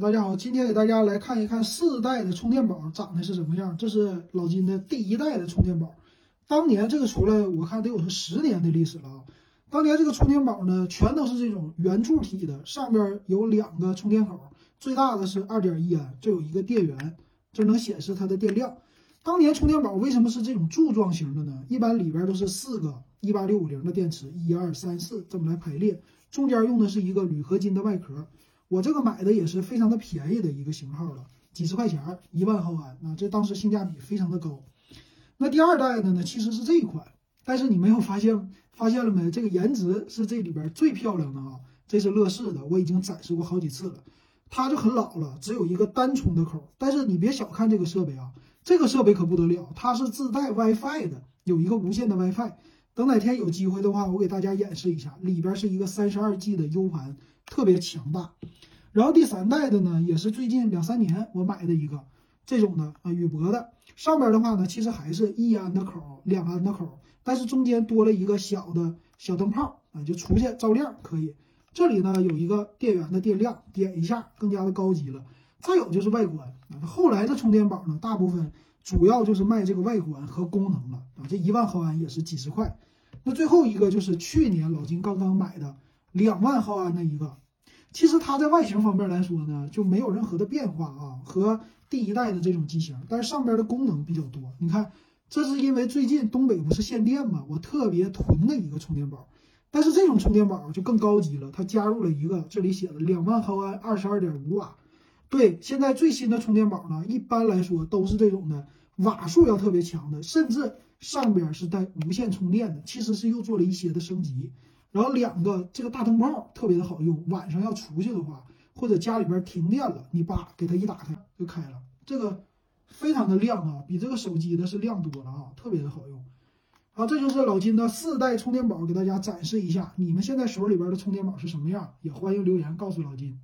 大家好，今天给大家来看一看四代的充电宝长得是什么样。这是老金的第一代的充电宝，当年这个出来，我看得有十年的历史了啊。当年这个充电宝呢，全都是这种圆柱体的，上边有两个充电口，最大的是二点一安，这有一个电源，这能显示它的电量。当年充电宝为什么是这种柱状型的呢？一般里边都是四个一八六五零的电池，一二三四这么来排列，中间用的是一个铝合金的外壳。我这个买的也是非常的便宜的一个型号了，几十块钱，一万毫安，那这当时性价比非常的高。那第二代的呢，其实是这一款，但是你没有发现发现了没？这个颜值是这里边最漂亮的啊！这是乐视的，我已经展示过好几次了。它就很老了，只有一个单充的口。但是你别小看这个设备啊，这个设备可不得了，它是自带 WiFi 的，有一个无线的 WiFi。等哪天有机会的话，我给大家演示一下，里边是一个三十二 G 的 U 盘，特别强大。然后第三代的呢，也是最近两三年我买的一个这种的啊，宇舶的，上边的话呢，其实还是一安的口，两安的口，但是中间多了一个小的小灯泡啊，就出去照亮可以。这里呢有一个电源的电量，点一下更加的高级了。再有就是外观啊，后来的充电宝呢，大部分主要就是卖这个外观和功能了啊，这一万毫安也是几十块。那最后一个就是去年老金刚刚买的两万毫安的一个。其实它在外形方面来说呢，就没有任何的变化啊，和第一代的这种机型，但是上边的功能比较多。你看，这是因为最近东北不是限电嘛，我特别囤的一个充电宝。但是这种充电宝就更高级了，它加入了一个，这里写了两万毫安，二十二点五瓦。对，现在最新的充电宝呢，一般来说都是这种的，瓦数要特别强的，甚至上边是带无线充电的，其实是又做了一些的升级。然后两个这个大灯泡特别的好用，晚上要出去的话，或者家里边停电了，你叭给它一打开就开了，这个非常的亮啊，比这个手机的是亮多了啊，特别的好用。好，这就是老金的四代充电宝，给大家展示一下，你们现在手里边的充电宝是什么样？也欢迎留言告诉老金。